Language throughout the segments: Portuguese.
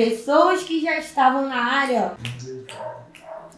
pessoas que já estavam na área,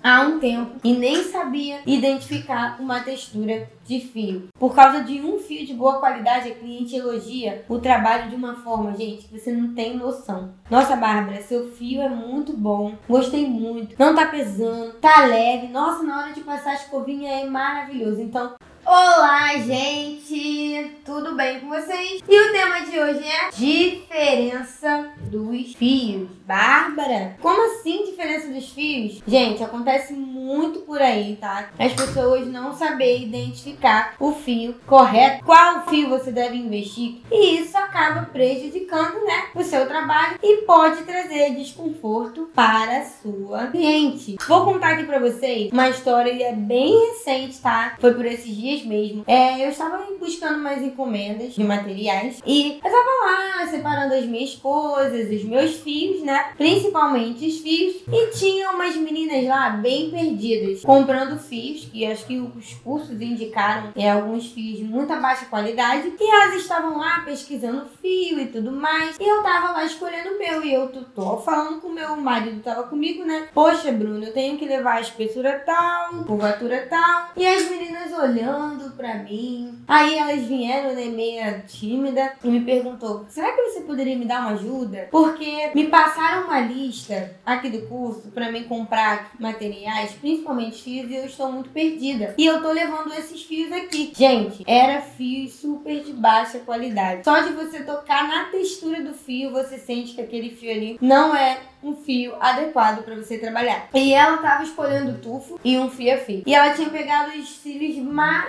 há um tempo e nem sabia identificar uma textura de fio. Por causa de um fio de boa qualidade, a cliente elogia o trabalho de uma forma, gente, que você não tem noção. Nossa, Bárbara, seu fio é muito bom. Gostei muito. Não tá pesando, tá leve. Nossa, na hora de passar a escovinha é maravilhoso. Então, Olá, gente! Tudo bem com vocês? E o tema de hoje é diferença dos fios. Bárbara, como assim diferença dos fios? Gente, acontece muito por aí, tá? As pessoas não saber identificar o fio correto, qual fio você deve investir, e isso acaba prejudicando, né, o seu trabalho e pode trazer desconforto para a sua cliente. Vou contar aqui para vocês uma história bem recente, tá? Foi por esses dias mesmo. É, eu estava buscando mais encomendas de materiais e eu tava lá separando as minhas coisas, os meus fios, né? Principalmente os fios. E tinha umas meninas lá bem perdidas, comprando fios, que acho que os cursos indicaram é, alguns fios de muita baixa qualidade. E elas estavam lá pesquisando fio e tudo mais. E eu tava lá escolhendo o meu. E eu tô, falando com o meu marido, tava comigo, né? Poxa, Bruno, eu tenho que levar a espessura tal, curvatura tal. E as meninas olhando pra mim. Aí elas vieram, né, meia tímida, e me perguntou: será que você poderia me dar uma ajuda? Porque me passaram uma lista aqui do curso pra mim comprar materiais, principalmente fios, e eu estou muito perdida. E eu tô levando esses fios aqui. Gente, era fios super de baixa qualidade. Só de você tocar na textura do fio, você sente que aquele fio ali não é um fio adequado para você trabalhar. E ela tava escolhendo tufo e um fio a fio. E ela tinha pegado os cílios má,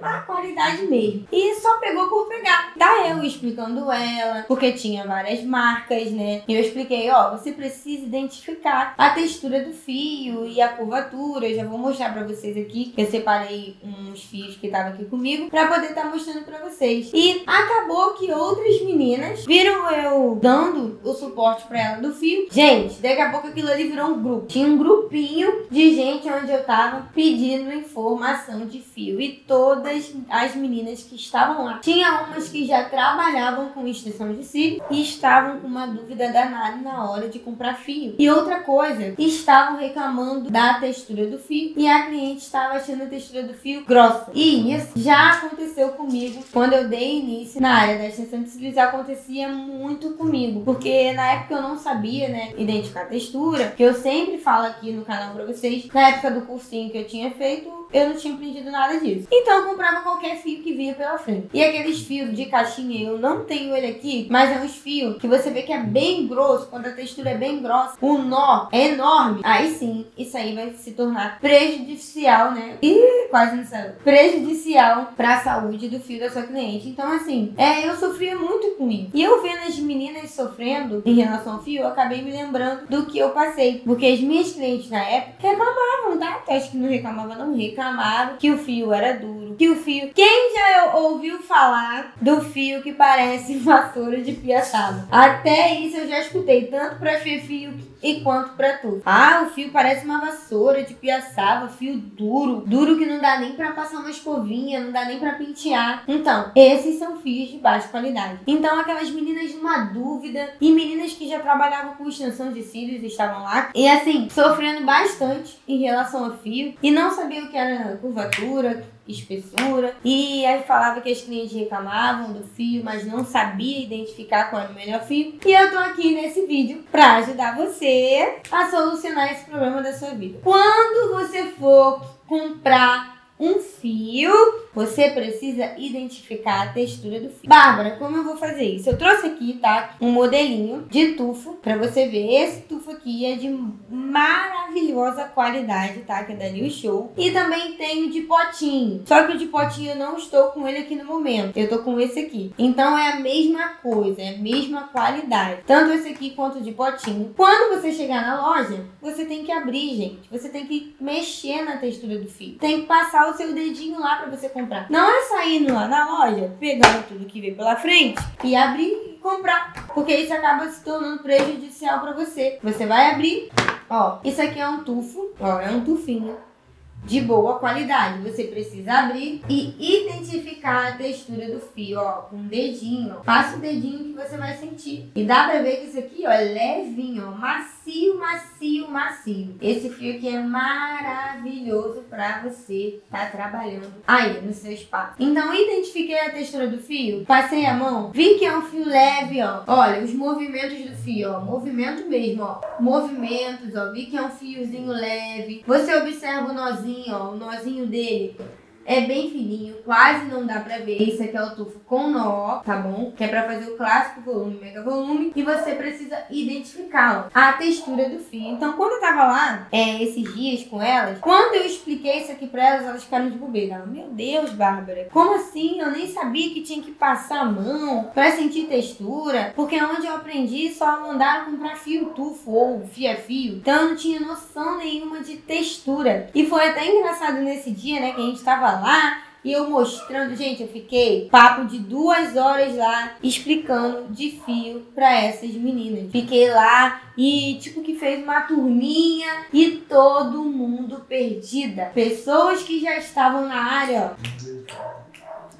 má qualidade mesmo. E só pegou por pegar. Tá eu explicando ela, porque tinha várias marcas, né? E eu expliquei, ó, você precisa identificar a textura do fio e a curvatura. Eu já vou mostrar para vocês aqui. Eu separei uns fios que estavam aqui comigo para poder estar tá mostrando para vocês. E acabou que outras meninas viram eu dando o suporte para ela do fio. Gente, daqui a pouco aquilo ali virou um grupo. Tinha um grupinho de gente onde eu tava pedindo informação de fio. E todas as meninas que estavam lá. Tinha umas que já trabalhavam com extensão de cílio e estavam com uma dúvida danada na hora de comprar fio. E outra coisa, estavam reclamando da textura do fio e a cliente estava achando a textura do fio grossa. E isso já aconteceu comigo quando eu dei início na área da extensão de cílios. Acontecia muito comigo, porque na época eu não sabia, né? Identificar textura, que eu sempre falo aqui no canal pra vocês. Na época do cursinho que eu tinha feito, eu não tinha aprendido nada disso. Então eu comprava qualquer fio que vinha pela frente. E aqueles fios de caixinha, eu não tenho ele aqui, mas é uns fios que você vê que é bem grosso, quando a textura é bem grossa, o nó é enorme. Aí sim, isso aí vai se tornar prejudicial, né? E quase não saiu. Prejudicial pra saúde do fio da sua cliente. Então, assim, é, eu sofria muito com isso. E eu vendo as meninas sofrendo em relação ao fio, eu acabei me lembrando do que eu passei. Porque as minhas clientes na época reclamavam, tá? Acho que não reclamava, não reclamavam reclamava que o fio era duro, que o fio. Quem já ouviu falar do fio que parece vassoura de piaçaba? Até isso eu já escutei, tanto para fio e quanto para tu. Ah, o fio parece uma vassoura de piaçaba, fio duro, duro que não dá nem para passar uma escovinha, não dá nem para pentear. Então, esses são fios de baixa qualidade. Então, aquelas meninas numa dúvida e meninas que já trabalhavam com extensão de cílios estavam lá e assim, sofrendo bastante em relação ao fio e não sabiam o que era curvatura, espessura. E aí falava que as clientes reclamavam do fio, mas não sabia identificar qual era o melhor fio. E eu tô aqui nesse vídeo para ajudar você a solucionar esse problema da sua vida. Quando você for comprar um fio, você precisa identificar a textura do fio. Bárbara, como eu vou fazer isso? Eu trouxe aqui, tá? Um modelinho de tufo para você ver. Esse tufo aqui é de maravilhosa qualidade, tá? Que é da New Show. E também tenho de potinho. Só que o de potinho eu não estou com ele aqui no momento. Eu tô com esse aqui. Então é a mesma coisa, é a mesma qualidade. Tanto esse aqui quanto o de potinho. Quando você chegar na loja, você tem que abrir, gente. Você tem que mexer na textura do fio. Tem que passar o seu dedinho lá para você comprar. Não é sair lá na loja, pegando tudo que vem pela frente e abrir e comprar. Porque isso acaba se tornando prejudicial para você. Você vai abrir, ó, isso aqui é um tufo, ó, é um tufinho. de boa qualidade. Você precisa abrir e identificar a textura do fio, ó, com o dedinho. Passa o dedinho que você vai sentir. E dá pra ver que isso aqui, ó, é levinho, ó, macio, macio, macio. Esse fio aqui é maravilhoso pra você tá trabalhando aí no seu espaço. Então, identifiquei a textura do fio, passei a mão, vi que é um fio leve, ó. Olha, os movimentos do fio, ó, movimento mesmo, ó. Movimentos, ó, vi que é um fiozinho leve. Você observa o nozinho, ó, o nozinho dele é bem fininho, quase não dá pra ver. Esse aqui é o tufo com nó, tá bom? Que é pra fazer o clássico volume, mega volume. E você precisa identificar ó, a textura do fio. Então, quando eu tava lá, é, esses dias com elas, quando eu expliquei isso aqui pra elas, elas ficaram de bobeira. Meu Deus, Bárbara, como assim? Eu nem sabia que tinha que passar a mão pra sentir textura. Porque onde eu aprendi, só mandaram comprar fio tufo ou fio a fio. Então, eu não tinha noção nenhuma de textura. E foi até engraçado nesse dia, né, que a gente tava lá e eu mostrando, gente, eu fiquei papo de duas horas lá explicando de fio para essas meninas. Fiquei lá e tipo que fez uma turminha e todo mundo perdida. Pessoas que já estavam na área, ó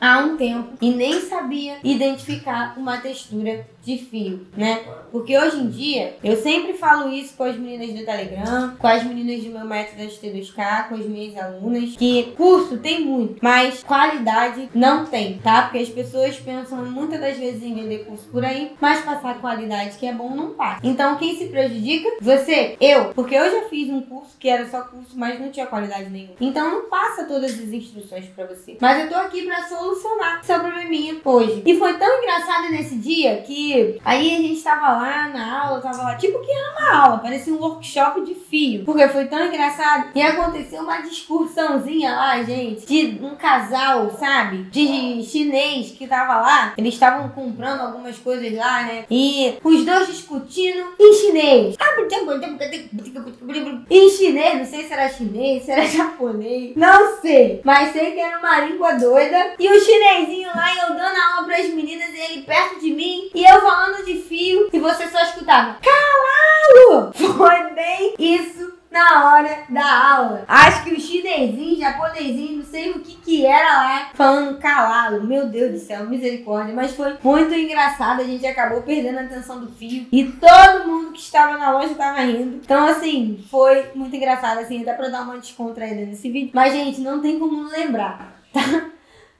há um tempo e nem sabia identificar uma textura de fio, né? Porque hoje em dia, eu sempre falo isso com as meninas do Telegram, com as meninas do meu método ST2K, com as minhas alunas, que curso tem muito, mas qualidade não tem, tá? Porque as pessoas pensam muitas das vezes em vender curso por aí, mas passar qualidade que é bom não passa. Então, quem se prejudica? Você, eu, porque eu já fiz um curso que era só curso, mas não tinha qualidade nenhuma. Então, não passa todas as instruções para você. Mas eu tô aqui para solucionar seu probleminha hoje. E foi tão engraçado nesse dia que Aí a gente tava lá na aula, tava lá, tipo que era uma aula, parecia um workshop de fio. Porque foi tão engraçado. E aconteceu uma discussãozinha lá, gente, de um casal, sabe? De chinês que tava lá. Eles estavam comprando algumas coisas lá, né? E os dois discutindo em chinês. Em chinês, não sei se era chinês, se era japonês, não sei. Mas sei que era uma língua doida. E o chinesinho lá, eu dando aula pras meninas, ele perto de mim. E eu falando de fio e você só escutava calalo! Foi bem isso na hora da aula. Acho que o chinesinho, japonesinho, não sei o que que era lá, falando calado. Meu Deus do céu, misericórdia. Mas foi muito engraçado, a gente acabou perdendo a atenção do fio. E todo mundo que estava na loja estava rindo. Então, assim, foi muito engraçado, assim, até pra dar uma descontraída nesse vídeo. Mas, gente, não tem como lembrar, tá?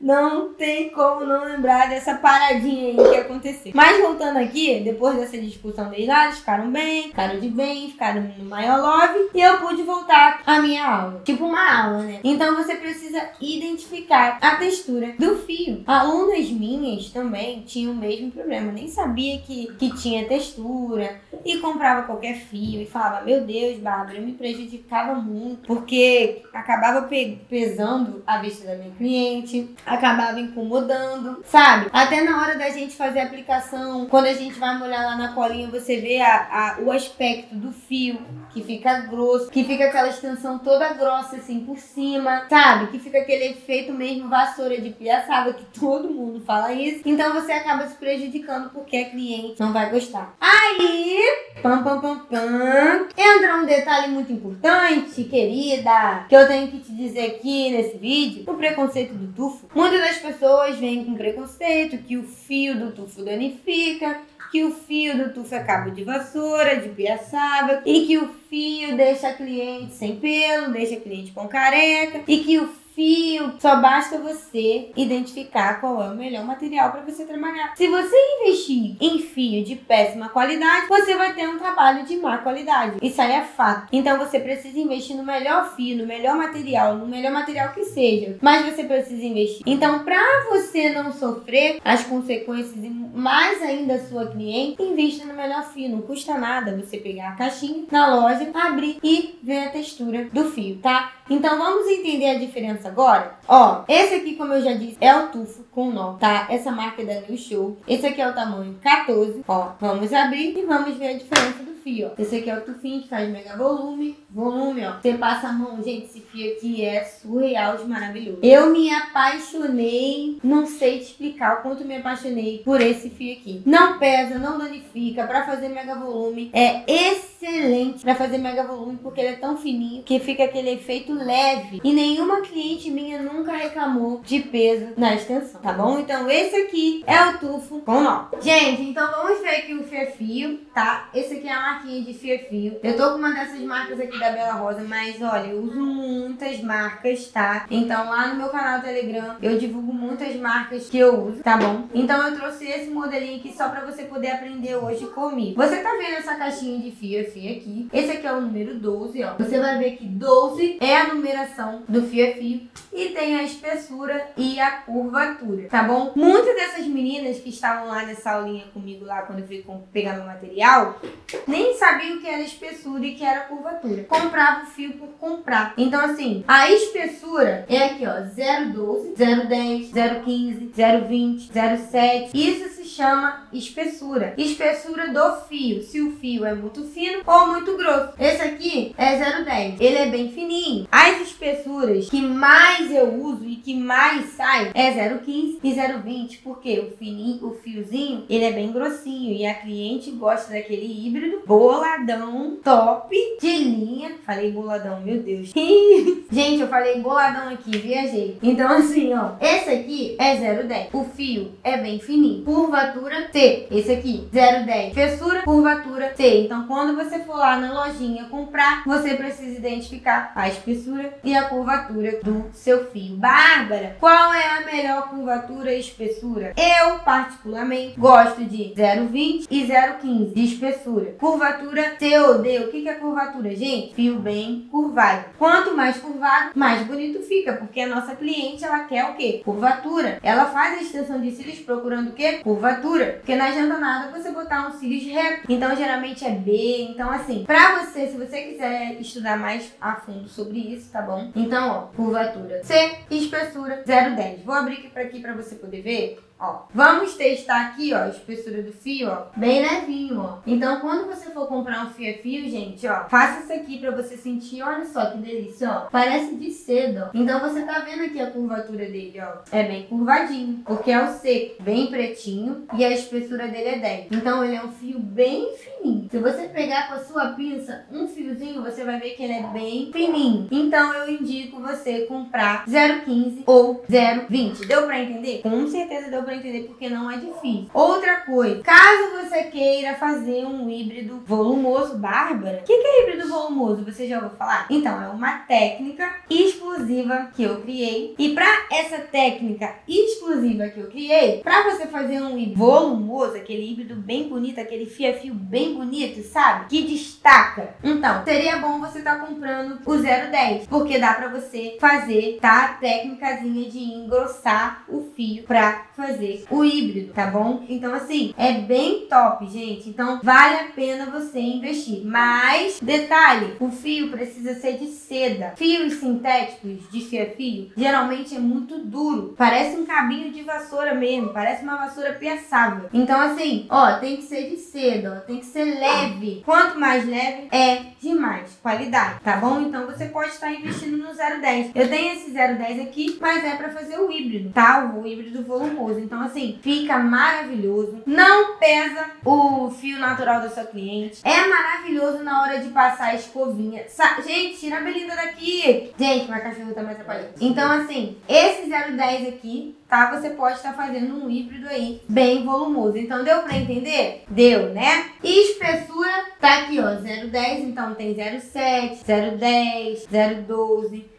Não tem como não lembrar dessa paradinha aí que aconteceu. Mas voltando aqui, depois dessa discussão deles lá, eles ficaram bem, ficaram de bem, ficaram no maior love e eu pude voltar à minha aula. Tipo uma aula, né? Então você precisa identificar a textura do fio. Alunas minhas também tinham o mesmo problema, nem sabia que, que tinha textura e comprava qualquer fio e falava: Meu Deus, Bárbara, me prejudicava muito porque acabava pe pesando a vista da minha cliente acabava incomodando, sabe? Até na hora da gente fazer a aplicação, quando a gente vai molhar lá na colinha, você vê a, a, o aspecto do fio, que fica grosso, que fica aquela extensão toda grossa assim por cima, sabe? Que fica aquele efeito mesmo vassoura de piaçaba, que todo mundo fala isso. Então você acaba se prejudicando porque a cliente não vai gostar. Aí, pam pam pam pam, entra um detalhe muito importante, querida, que eu tenho que te dizer aqui nesse vídeo, o preconceito do tufo. Muitas das pessoas vêm com preconceito que o fio do tufo danifica, que o fio do tufo é cabo de vassoura, de piaçaba, e que o fio deixa a cliente sem pelo, deixa a cliente com careca, e que o fio. Só basta você identificar qual é o melhor material para você trabalhar. Se você investir em fio de péssima qualidade, você vai ter um trabalho de má qualidade. Isso aí é fato. Então você precisa investir no melhor fio, no melhor material, no melhor material que seja. Mas você precisa investir. Então, para você não sofrer as consequências e mais ainda a sua cliente, invista no melhor fio. Não custa nada você pegar a caixinha na loja, abrir e ver a textura do fio, tá? Então vamos entender a diferença agora? Ó, esse aqui, como eu já disse, é o tufo com nó, tá? Essa marca é da New Show. Esse aqui é o tamanho 14. Ó, vamos abrir e vamos ver a diferença do fio. Esse aqui é o tufinho que faz mega volume. Volume, ó. Você passa a mão, gente, esse fio aqui é surreal de maravilhoso. Eu me apaixonei, não sei te explicar o quanto me apaixonei por esse fio aqui. Não pesa, não danifica, pra fazer mega volume. É excelente pra fazer mega volume, porque ele é tão fininho que fica aquele efeito leve. E nenhuma cliente minha nunca reclamou de peso na extensão, tá bom? Então esse aqui é o tufo com nó. Gente, então vamos ver aqui o fio, tá? Esse aqui é a marquinha de fio. Eu tô com uma dessas marcas aqui da Bela Rosa, mas olha, eu uso muitas marcas, tá? Então lá no meu canal Telegram eu divulgo muitas marcas que eu uso, tá bom? Então eu trouxe esse modelinho aqui só pra você poder aprender hoje comigo. Você tá vendo essa caixinha de fio aqui? Esse aqui é o número 12, ó. Você vai ver que 12 é a numeração do fio fio e tem a espessura e a curvatura, tá bom? Muitas dessas meninas que estavam lá nessa aulinha comigo lá quando eu fui pegar meu material, nem sabiam o que era espessura e que era curvatura. Comprava o fio por comprar. Então assim, a espessura é aqui, ó, 012, 010, 015, 020, 07. Isso chama espessura. Espessura do fio, se o fio é muito fino ou muito grosso. Esse aqui é 010. Ele é bem fininho. As espessuras que mais eu uso e que mais sai é 015 e 020, porque o fininho, o fiozinho, ele é bem grossinho e a cliente gosta daquele híbrido boladão, top, de linha. Falei boladão, meu Deus. Gente, eu falei boladão aqui, viajei. Então assim, ó, esse aqui é 010. O fio é bem fininho. Curvatura T. Esse aqui, 010. Espessura, curvatura T. Então quando você for lá na lojinha comprar, você precisa identificar a espessura e a curvatura do seu fio. Bárbara, qual é a melhor curvatura e espessura? Eu, particularmente, gosto de 0,20 e 0,15 de espessura. Curvatura COD. O que é curvatura, gente? Fio bem curvado. Quanto mais curvado, mais bonito fica, porque a nossa cliente, ela quer o quê? Curvatura. Ela faz a extensão de cílios procurando o quê? Curvatura. Porque não adianta nada você botar um cílios reto. Então, geralmente é B. Então, assim, pra você, se você quiser estudar mais a fundo sobre isso, tá bom? Então, ó, curvatura C, espessura 0,10. Vou abrir aqui pra, aqui pra você poder ver. Ó, vamos testar aqui, ó, a espessura do fio, ó, bem levinho, ó. Então, quando você for comprar um fio a fio, gente, ó, faça isso aqui pra você sentir, olha só que delícia, ó. Parece de seda. Então, você tá vendo aqui a curvatura dele, ó. É bem curvadinho, porque é o seco, bem pretinho, e a espessura dele é 10. Então, ele é um fio bem fininho. Se você pegar com a sua pinça um fiozinho, você vai ver que ele é bem fininho. Então, eu indico você comprar 0,15 ou 0,20. Deu pra entender? Com certeza deu pra entender porque não é difícil. Outra coisa, caso você queira fazer um híbrido volumoso, Bárbara, o que, que é híbrido volumoso? Você já ouviu falar? Então, é uma técnica exclusiva que eu criei. E para essa técnica exclusiva que eu criei, para você fazer um volumoso, aquele híbrido bem bonito, aquele fio-fio bem bonito, sabe? Que destaca. Então, seria bom você estar tá comprando o 010, porque dá para você fazer, tá? A técnicazinha de engrossar o fio para fazer o híbrido, tá bom? Então, assim, é bem top, gente. Então, vale a pena você investir. Mas, detalhe, o fio precisa ser de seda. Fios sintéticos de fio a fio, geralmente é muito duro. Parece um cabinho de vassoura mesmo. Parece uma vassoura piaçável. Então, assim, ó, tem que ser de seda, ó. Tem que ser leve. Quanto mais leve, é de mais qualidade, tá bom? Então, você pode estar investindo no 010. Eu tenho esse 010 aqui, mas é para fazer o híbrido, tá? O híbrido volumoso. Então, assim, fica maravilhoso. Não pesa o fio natural da sua cliente. É maravilhoso na hora de passar a escovinha. Sa gente, tira a Belinda daqui. Gente, meu cachorro tá me atrapalhando. Então, assim, esse 010 aqui, tá? Você pode estar fazendo um híbrido aí bem volumoso. Então, deu pra entender? Deu, né? E espessura tá aqui, ó, 010. Então, tem 07, 010, 012,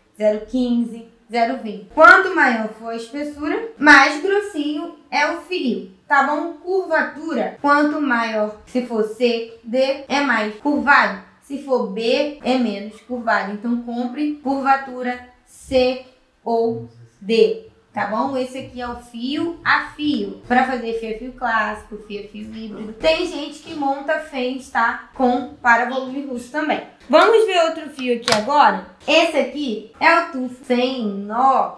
015, 0,20. Quanto maior for a espessura, mais grossinho é o fio. Tá bom? Curvatura, quanto maior, se for C, D, é mais curvado. Se for B, é menos curvado. Então, compre curvatura C ou D tá bom? Esse aqui é o fio a fio, para fazer fio a fio clássico, fio a fio híbrido. Tem gente que monta fênix, tá? Com para volume russo também. Vamos ver outro fio aqui agora? Esse aqui é o tufo sem nó.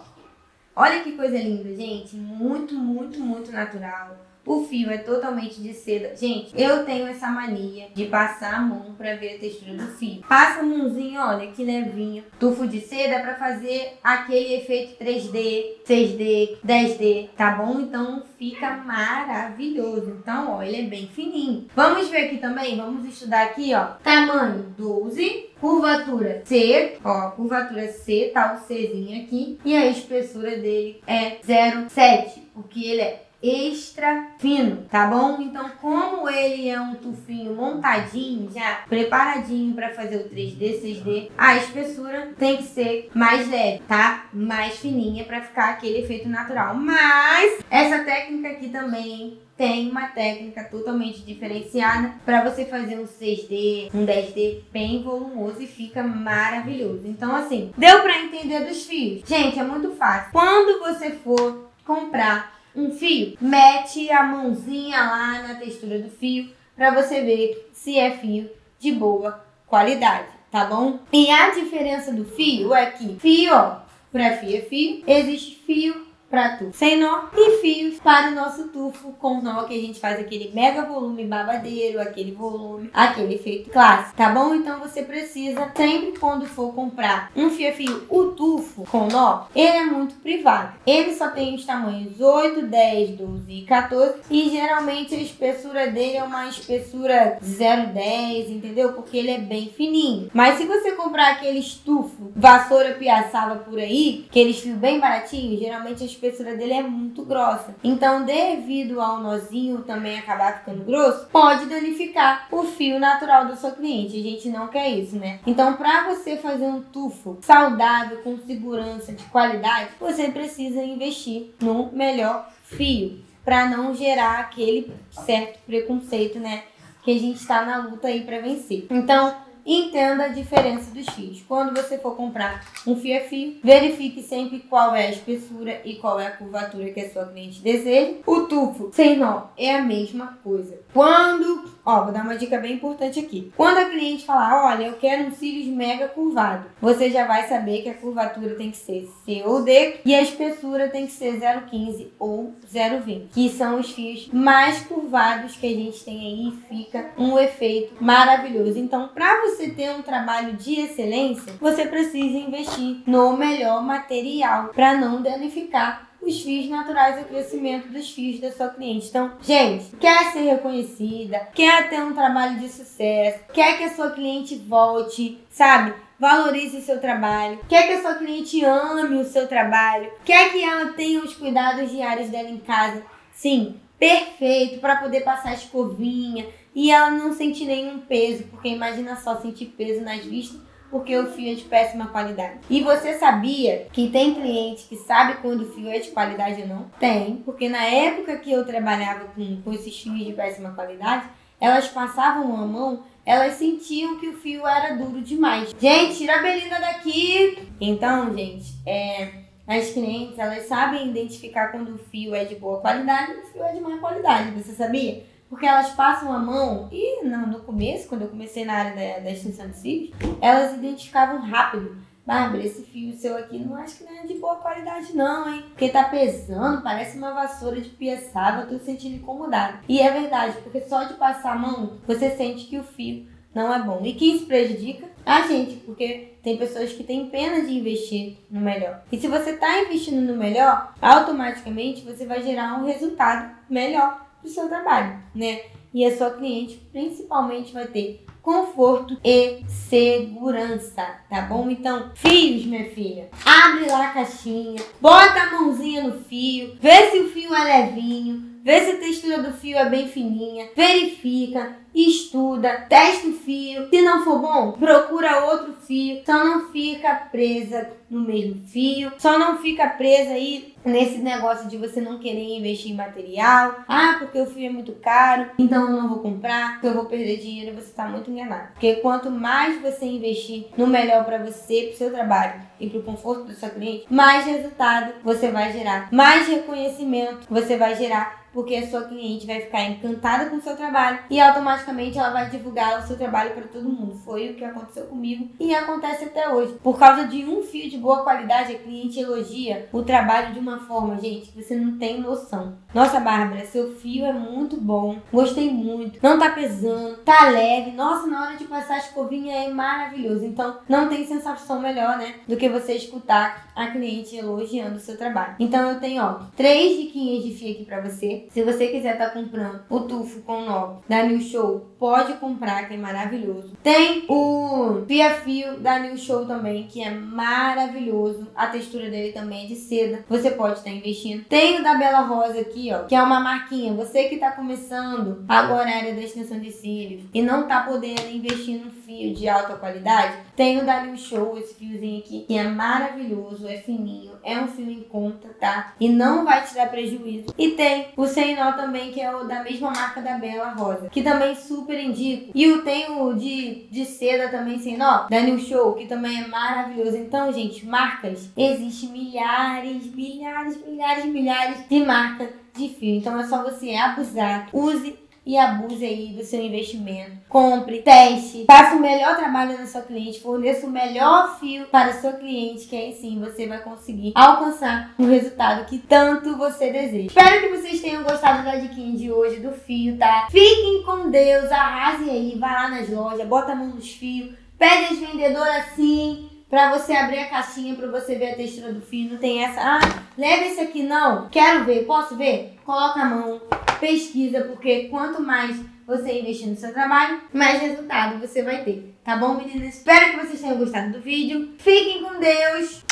Olha que coisa linda, gente. Muito, muito, muito natural o fio é totalmente de seda. Gente, eu tenho essa mania de passar a mão para ver a textura do fio. Passa a mãozinha, olha que levinho. Tufo de seda para fazer aquele efeito 3D, 6D, 10D, tá bom? Então fica maravilhoso. Então, ó, ele é bem fininho. Vamos ver aqui também, vamos estudar aqui, ó. Tamanho 12, curvatura C, ó, curvatura C, tá o Czinho aqui. E a espessura dele é 0,7, porque ele é extra fino, tá bom? Então, como ele é um tufinho montadinho, já preparadinho para fazer o 3D, 6D, a espessura tem que ser mais leve, tá? Mais fininha para ficar aquele efeito natural. Mas essa técnica aqui também tem uma técnica totalmente diferenciada para você fazer um 6D, um 10D bem volumoso e fica maravilhoso. Então, assim, deu para entender dos fios? Gente, é muito fácil. Quando você for comprar um fio, mete a mãozinha lá na textura do fio para você ver se é fio de boa qualidade, tá bom? E a diferença do fio é que fio, ó, para fio é fio, existe fio para tufo sem nó e fios para o nosso tufo com nó que a gente faz aquele mega volume babadeiro, aquele volume, aquele efeito clássico, tá bom? Então você precisa sempre quando for comprar um fio a fio, o tufo com nó, ele é muito privado. Ele só tem os tamanhos 8, 10, 12 e 14 e geralmente a espessura dele é uma espessura 0,10, entendeu? Porque ele é bem fininho. Mas se você comprar aquele estufo vassoura piaçava por aí, aqueles fios bem baratinhos, geralmente a espessura dele é muito grossa. Então, devido ao nozinho também acabar ficando grosso, pode danificar o fio natural da sua cliente. A gente não quer isso, né? Então, para você fazer um tufo saudável, com segurança, de qualidade, você precisa investir no melhor fio para não gerar aquele certo preconceito, né? Que a gente está na luta aí para vencer. Então, entenda a diferença dos fios. Quando você for comprar um fio a fio, verifique sempre qual é a espessura e qual é a curvatura que a sua cliente deseja. O tufo sem nó é a mesma coisa. Quando Ó, vou dar uma dica bem importante aqui. Quando a cliente falar, olha, eu quero um cílios mega curvado, você já vai saber que a curvatura tem que ser C ou D e a espessura tem que ser 0,15 ou 0,20, que são os fios mais curvados que a gente tem aí e fica um efeito maravilhoso. Então, para você ter um trabalho de excelência, você precisa investir no melhor material para não danificar os fios naturais ao crescimento dos fios da sua cliente. Então, gente, quer ser reconhecida, quer ter um trabalho de sucesso, quer que a sua cliente volte, sabe? Valorize o seu trabalho, quer que a sua cliente ame o seu trabalho, quer que ela tenha os cuidados diários dela em casa. Sim, perfeito para poder passar a escovinha e ela não sentir nenhum peso, porque imagina só sentir peso nas vistas porque o fio é de péssima qualidade. E você sabia que tem cliente que sabe quando o fio é de qualidade ou não? Tem, porque na época que eu trabalhava com, com esses fios de péssima qualidade, elas passavam a mão, elas sentiam que o fio era duro demais. Gente, tira a Belinda daqui! Então, gente, é, as clientes, elas sabem identificar quando o fio é de boa qualidade e o fio é de má qualidade. Você sabia? Porque elas passam a mão, e no, no começo, quando eu comecei na área da, da extensão de cílios, elas identificavam rápido. Bárbara, esse fio seu aqui não acho que não é de boa qualidade não, hein? Porque tá pesando, parece uma vassoura de piaçava, eu tô sentindo incomodado. E é verdade, porque só de passar a mão, você sente que o fio não é bom. E que isso prejudica a gente, porque tem pessoas que têm pena de investir no melhor. E se você está investindo no melhor, automaticamente você vai gerar um resultado melhor do seu trabalho, né? E a sua cliente principalmente vai ter conforto e segurança, tá bom? Então, fios, minha filha, abre lá a caixinha, bota a mãozinha no fio, vê se o fio é levinho, vê se a textura do fio é bem fininha, verifica, estuda, testa o fio. Se não for bom, procura outro fio. Só não fica presa no mesmo fio. Só não fica presa aí nesse negócio de você não querer investir em material. Ah, porque o fio é muito caro, então eu não vou comprar, eu vou perder dinheiro. Você está muito enganado. Porque quanto mais você investir no melhor para você, para o seu trabalho e para o conforto do seu cliente, mais resultado você vai gerar, mais reconhecimento você vai gerar porque a sua cliente vai ficar encantada com o seu trabalho e automaticamente automaticamente ela vai divulgar o seu trabalho para todo mundo. Foi o que aconteceu comigo e acontece até hoje. Por causa de um fio de boa qualidade, a cliente elogia o trabalho de uma forma, gente, que você não tem noção. Nossa, Bárbara, seu fio é muito bom. Gostei muito. Não tá pesando, tá leve. Nossa, na hora de passar a escovinha é maravilhoso. Então, não tem sensação melhor, né, do que você escutar a cliente elogiando o seu trabalho. Então, eu tenho, ó, três diquinhas de fio aqui para você. Se você quiser estar tá comprando o tufo com nó da New Show, pode comprar, que é maravilhoso. Tem o Fia Fio da New Show também, que é maravilhoso. A textura dele também é de seda. Você pode estar investindo. Tem o da Bela Rosa aqui, ó, que é uma marquinha. Você que está começando agora a área da extensão de cílios e não está podendo investir num fio de alta qualidade, tem o da New Show, esse fiozinho aqui, que é maravilhoso, é fininho, é um fio em conta, tá? E não vai te dar prejuízo. E tem o sem nó também, que é o da mesma marca da Bela Rosa, que também super indico. E o tem o de, de seda também sem nó, da New Show, que também é maravilhoso. Então, gente, marcas, existem milhares, milhares, milhares, milhares de marcas de fio. Então é só você abusar, use e abuse aí do seu investimento. Compre, teste, faça o melhor trabalho na sua cliente, forneça o melhor fio para o seu cliente, que aí sim você vai conseguir alcançar o resultado que tanto você deseja. Espero que vocês tenham gostado da diquinha de hoje do fio, tá? Fiquem com Deus, arrasem aí, vai lá nas lojas, bota a mão nos fios, pede as vendedoras assim Pra você abrir a caixinha, pra você ver a textura do fio. Não tem essa, ah, leva esse aqui não. Quero ver, posso ver? Coloca a mão, pesquisa, porque quanto mais você investir no seu trabalho, mais resultado você vai ter. Tá bom, meninas? Espero que vocês tenham gostado do vídeo. Fiquem com Deus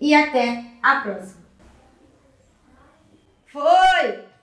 e até a próxima. Foi!